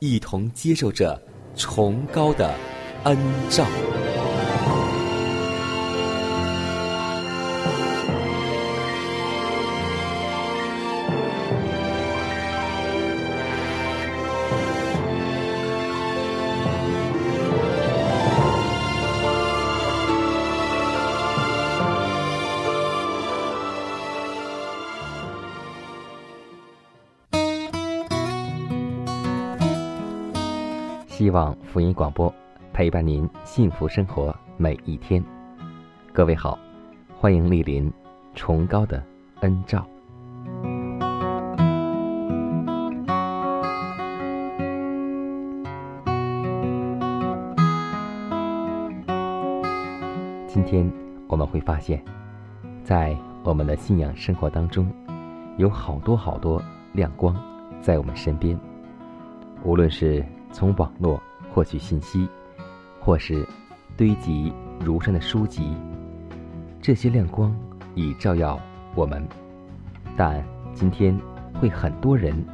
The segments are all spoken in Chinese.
一同接受着崇高的恩照。福音广播陪伴您幸福生活每一天。各位好，欢迎莅临崇高的恩照。今天我们会发现，在我们的信仰生活当中，有好多好多亮光在我们身边，无论是从网络获取信息，或是堆积如山的书籍，这些亮光已照耀我们。但今天会很多人，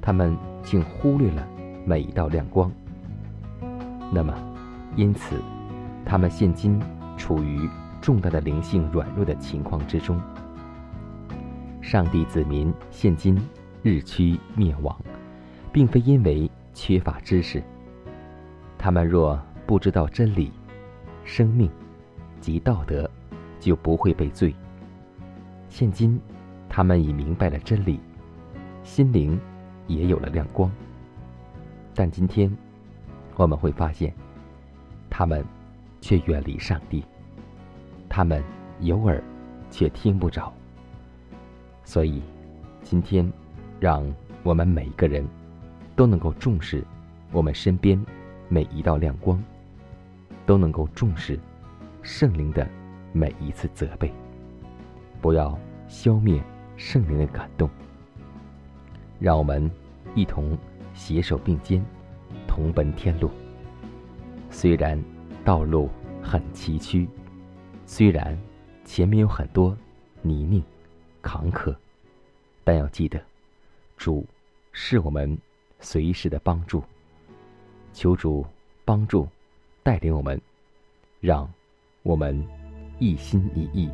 他们竟忽略了每一道亮光。那么，因此，他们现今处于重大的灵性软弱的情况之中。上帝子民现今日趋灭亡，并非因为缺乏知识。他们若不知道真理、生命及道德，就不会被罪。现今，他们已明白了真理，心灵也有了亮光。但今天，我们会发现，他们却远离上帝。他们有耳，却听不着。所以，今天，让我们每一个人都能够重视我们身边每一道亮光，都能够重视圣灵的每一次责备，不要消灭圣灵的感动。让我们一同携手并肩，同奔天路。虽然道路很崎岖，虽然前面有很多泥泞、坎坷，但要记得，主是我们随时的帮助。求主帮助、带领我们，让我们一心一意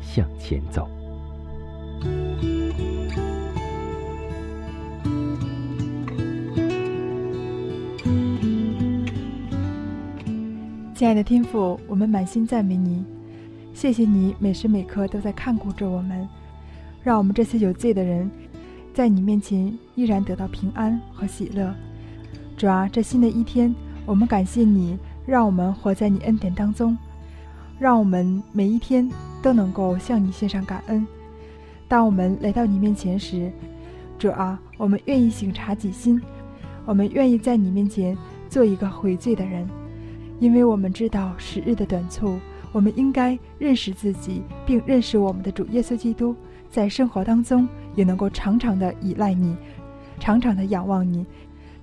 向前走。亲爱的天父，我们满心赞美你，谢谢你每时每刻都在看顾着我们，让我们这些有罪的人，在你面前依然得到平安和喜乐。主啊，这新的一天，我们感谢你，让我们活在你恩典当中，让我们每一天都能够向你献上感恩。当我们来到你面前时，主啊，我们愿意省察己心，我们愿意在你面前做一个悔罪的人。因为我们知道时日的短促，我们应该认识自己，并认识我们的主耶稣基督，在生活当中也能够常常的依赖你，常常的仰望你，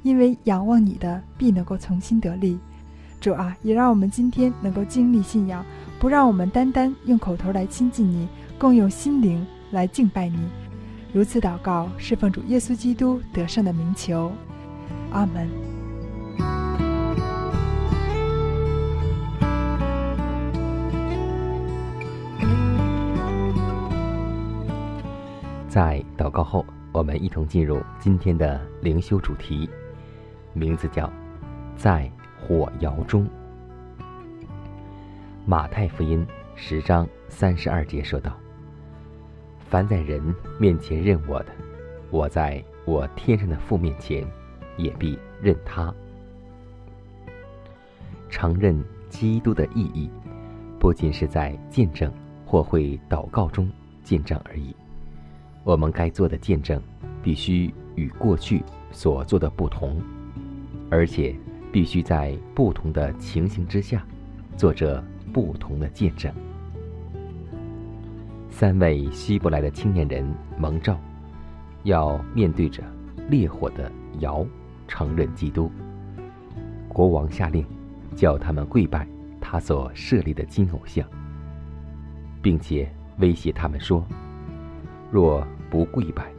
因为仰望你的，必能够从新得力。主啊，也让我们今天能够经历信仰，不让我们单单用口头来亲近你，更用心灵来敬拜你。如此祷告，是奉主耶稣基督得胜的名求。阿门。在祷告后，我们一同进入今天的灵修主题。名字叫“在火窑中”。马太福音十章三十二节说道：“凡在人面前认我的，我在我天上的父面前也必认他。”承认基督的意义，不仅是在见证或会祷告中见证而已。我们该做的见证，必须与过去所做的不同，而且必须在不同的情形之下，做着。不同的见证。三位希伯来的青年人蒙召，要面对着烈火的窑，承认基督。国王下令，叫他们跪拜他所设立的金偶像，并且威胁他们说：若不跪拜，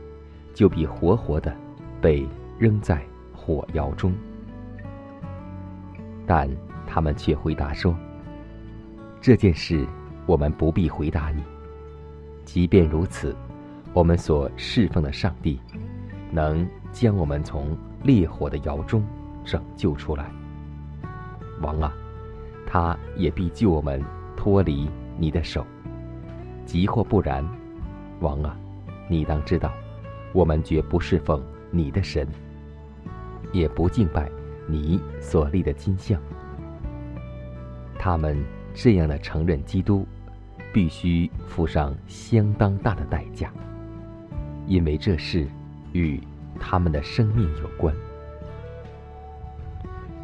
就必活活的被扔在火窑中。但他们却回答说。这件事，我们不必回答你。即便如此，我们所侍奉的上帝，能将我们从烈火的窑中拯救出来。王啊，他也必救我们脱离你的手。即或不然，王啊，你当知道，我们绝不侍奉你的神，也不敬拜你所立的金像。他们。这样的承认基督，必须付上相当大的代价，因为这事与他们的生命有关。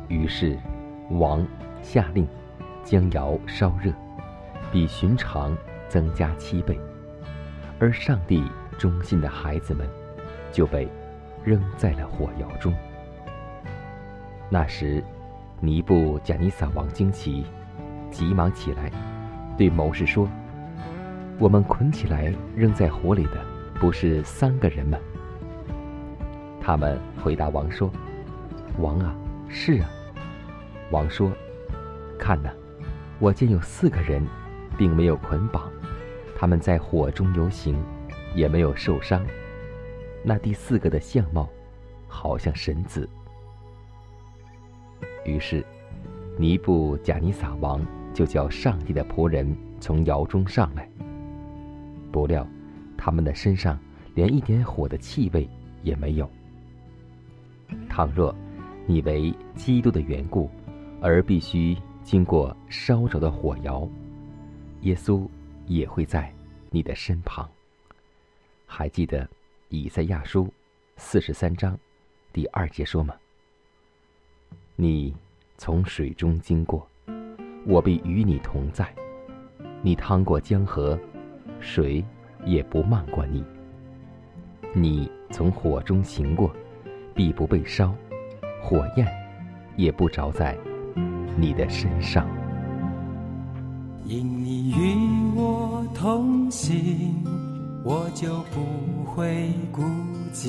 于是，王下令将窑烧热，比寻常增加七倍，而上帝忠心的孩子们就被扔在了火窑中。那时，尼布贾尼撒王惊奇。急忙起来，对谋士说：“我们捆起来扔在火里的，不是三个人吗？”他们回答王说：“王啊，是啊。”王说：“看呐，我见有四个人，并没有捆绑，他们在火中游行，也没有受伤。那第四个的相貌，好像神子。”于是，尼布贾尼撒王。就叫上帝的仆人从窑中上来。不料，他们的身上连一点火的气味也没有。倘若你为基督的缘故而必须经过烧着的火窑，耶稣也会在你的身旁。还记得以赛亚书四十三章第二节说吗？你从水中经过。我必与你同在，你趟过江河，水也不漫过你。你从火中行过，必不被烧，火焰也不着在你的身上。因你与我同行，我就不会孤寂；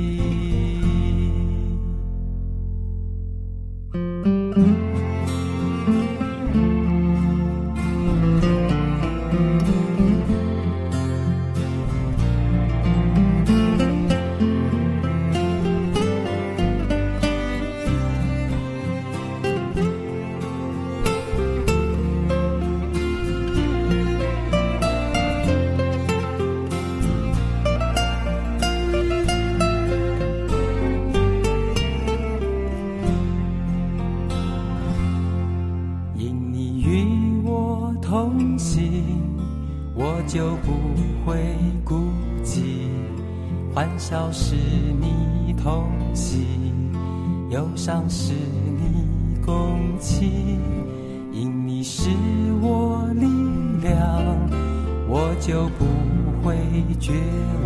绝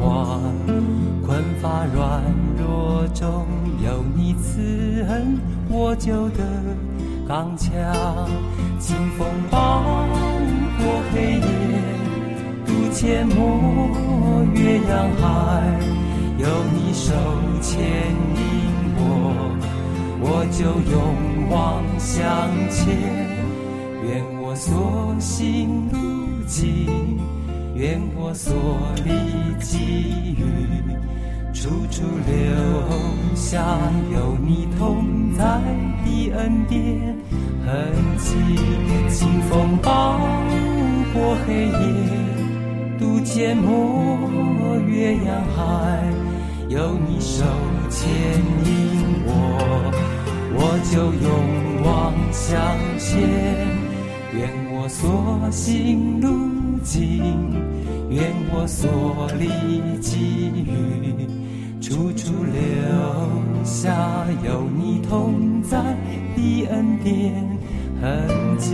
望。困乏软弱中有你慈恩，我就得刚强。清风暴过黑夜，渡阡陌越洋海，有你手牵引我，我就勇往向前。愿我所行路径，愿我所历际遇，处处留下有你同在的恩典痕迹。清风抱过黑夜，渡阡陌越洋海，有你手牵引我，我就勇往向前。愿我所行路径，所历际遇，处处留下有你同在的恩典痕迹。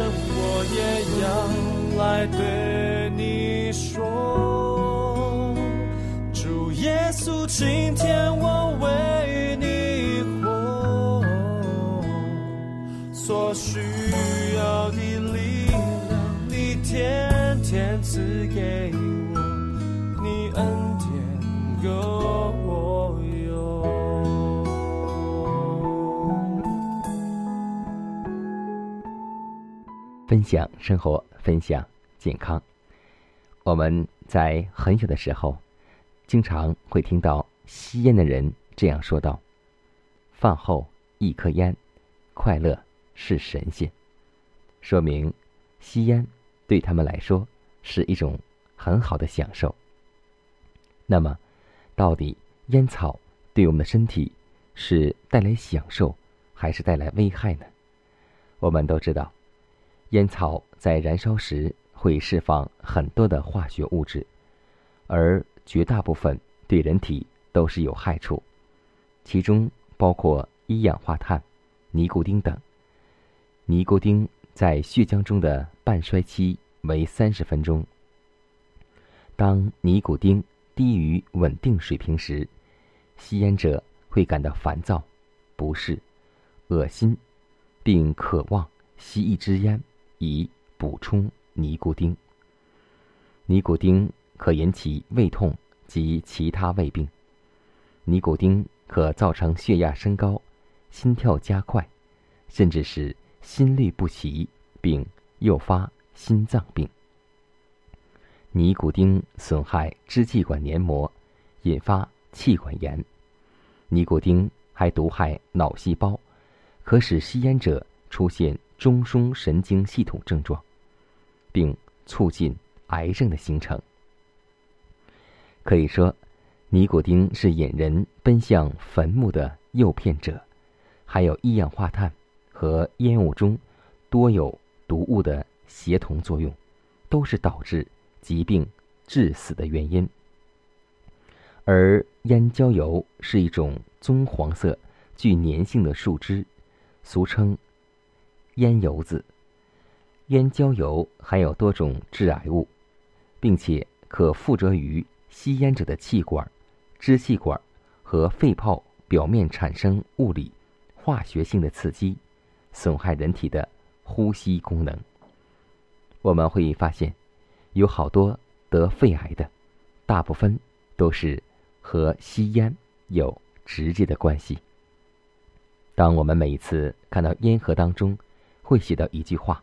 我也要来对你说，主耶稣，今天我享生活，分享健康。我们在很小的时候，经常会听到吸烟的人这样说道：“饭后一颗烟，快乐是神仙。”说明吸烟对他们来说是一种很好的享受。那么，到底烟草对我们的身体是带来享受，还是带来危害呢？我们都知道。烟草在燃烧时会释放很多的化学物质，而绝大部分对人体都是有害处，其中包括一氧化碳、尼古丁等。尼古丁在血浆中的半衰期为三十分钟。当尼古丁低于稳定水平时，吸烟者会感到烦躁、不适、恶心，并渴望吸一支烟以补充尼古丁。尼古丁可引起胃痛及其他胃病。尼古丁可造成血压升高、心跳加快，甚至是心律不齐，并诱发心脏病。尼古丁损害支气管黏膜，引发气管炎。尼古丁还毒害脑细胞，可使吸烟者出现中枢神经系统症状，并促进癌症的形成。可以说，尼古丁是引人奔向坟墓的诱骗者，还有一氧化碳和烟雾中多有毒物的协同作用，都是导致。疾病致死的原因，而烟焦油是一种棕黄色、具粘性的树脂，俗称烟油子。烟焦油含有多种致癌物，并且可附着于吸烟者的气管、支气管和肺泡表面，产生物理、化学性的刺激，损害人体的呼吸功能。我们会发现。有好多得肺癌的，大部分都是和吸烟有直接的关系。当我们每一次看到烟盒当中会写到一句话，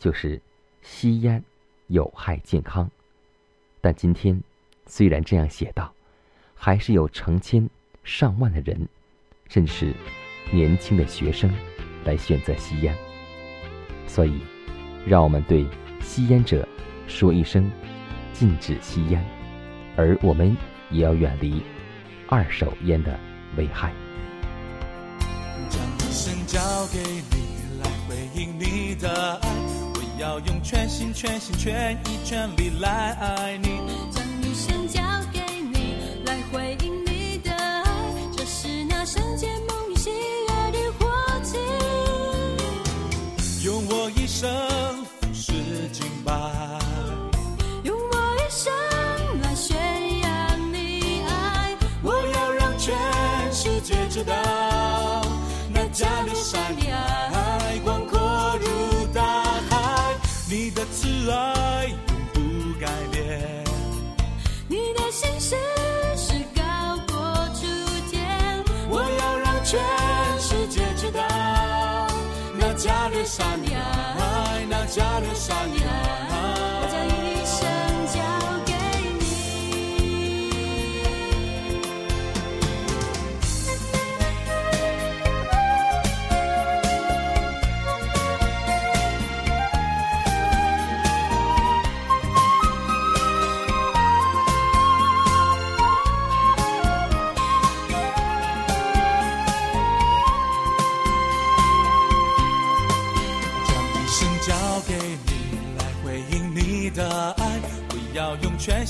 就是“吸烟有害健康”，但今天虽然这样写道，还是有成千上万的人，甚至年轻的学生来选择吸烟。所以，让我们对吸烟者。说一声禁止吸烟，而我们也要远离二手烟的危害。将一生交给你回应你的爱，我要用全心全心全意全力来爱你。那加利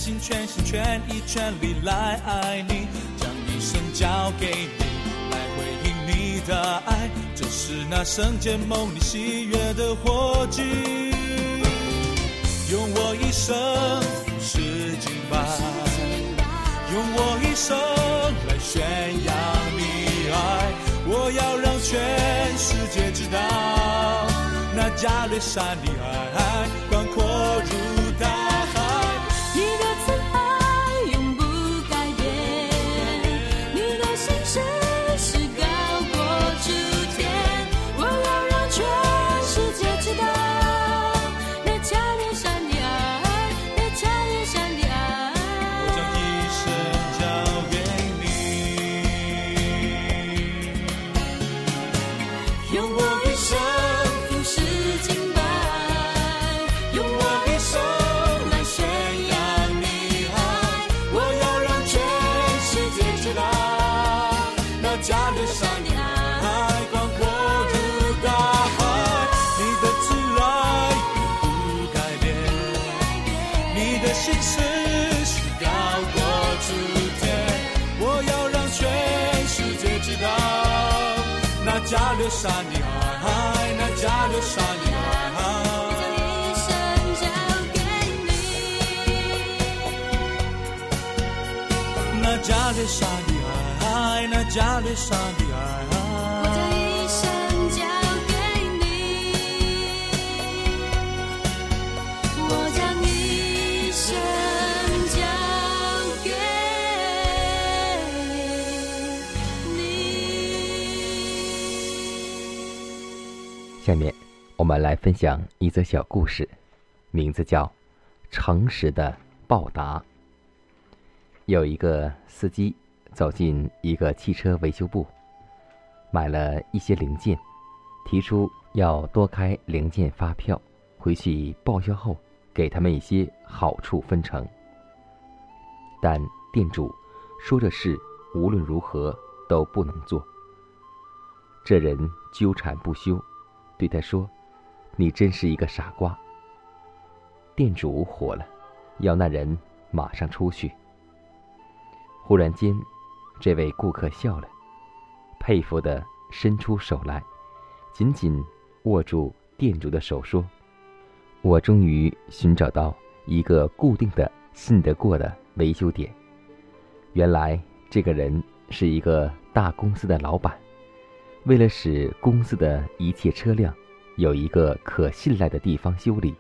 心全心全意全力来爱你，将一生交给你，来回应你的爱，这是那圣洁梦里喜悦的火炬。用我一生俯视敬拜，用我一生来宣扬你爱，我要让全世界知道，那加略山的爱流沙的爱，那加勒沙的爱。那加勒沙的爱，那加勒沙的爱。下面我们来分享一则小故事，名字叫《诚实的报答》。有一个司机走进一个汽车维修部，买了一些零件，提出要多开零件发票，回去报销后给他们一些好处分成。但店主说这事无论如何都不能做。这人纠缠不休，对他说：“你真是一个傻瓜。”店主火了，要那人马上出去。忽然间，这位顾客笑了，佩服的伸出手来，紧紧握住店主的手，说：“我终于寻找到一个固定的、信得过的维修点。原来这个人是一个大公司的老板，为了使公司的一切车辆有一个可信赖的地方修理，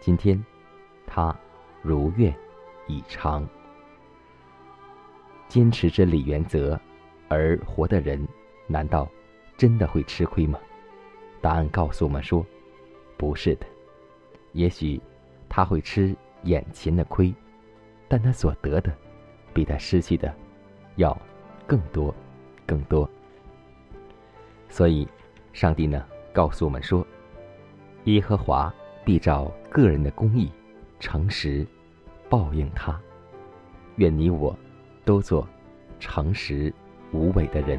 今天他如愿以偿。”坚持真理原则而活的人，难道真的会吃亏吗？答案告诉我们说，不是的。也许他会吃眼前的亏，但他所得的，比他失去的要更多、更多。所以，上帝呢告诉我们说，耶和华必照个人的公义、诚实报应他。愿你我。都做诚实无畏的人。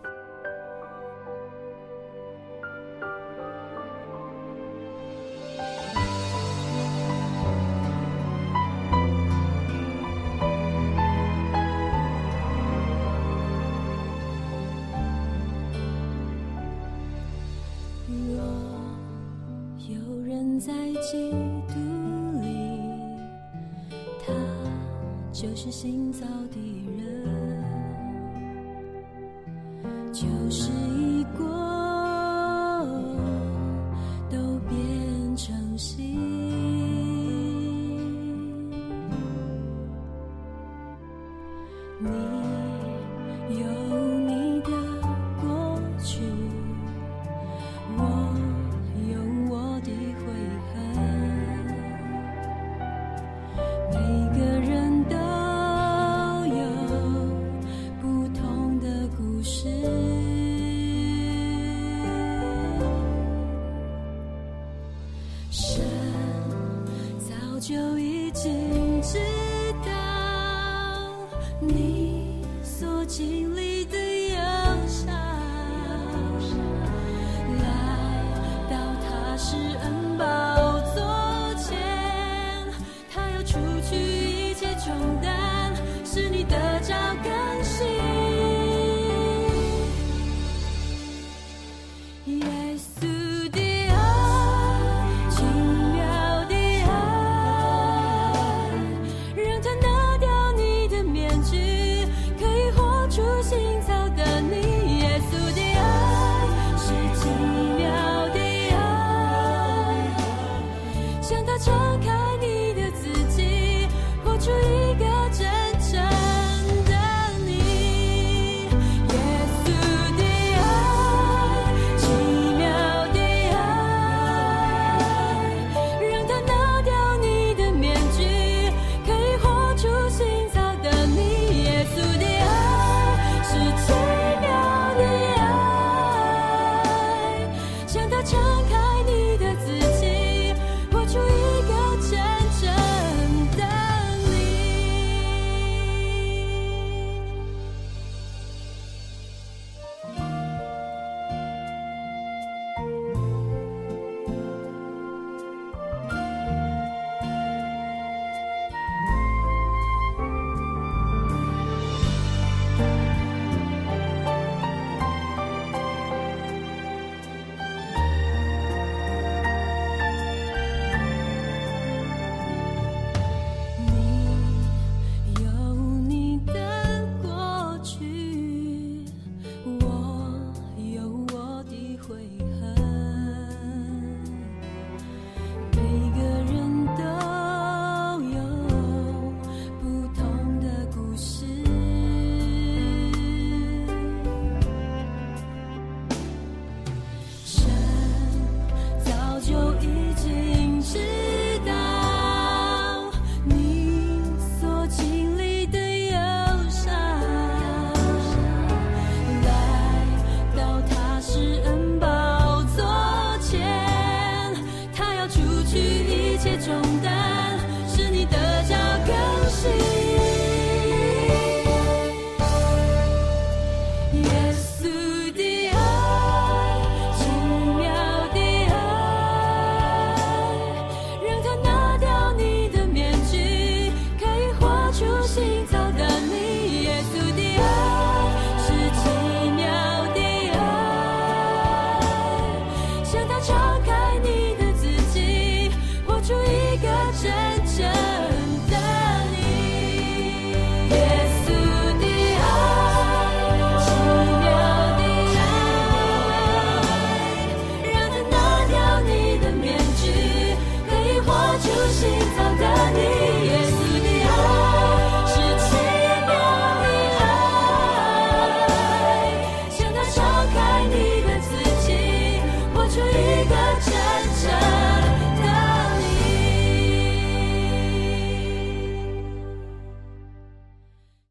若有人在嫉妒里，他就是新造的。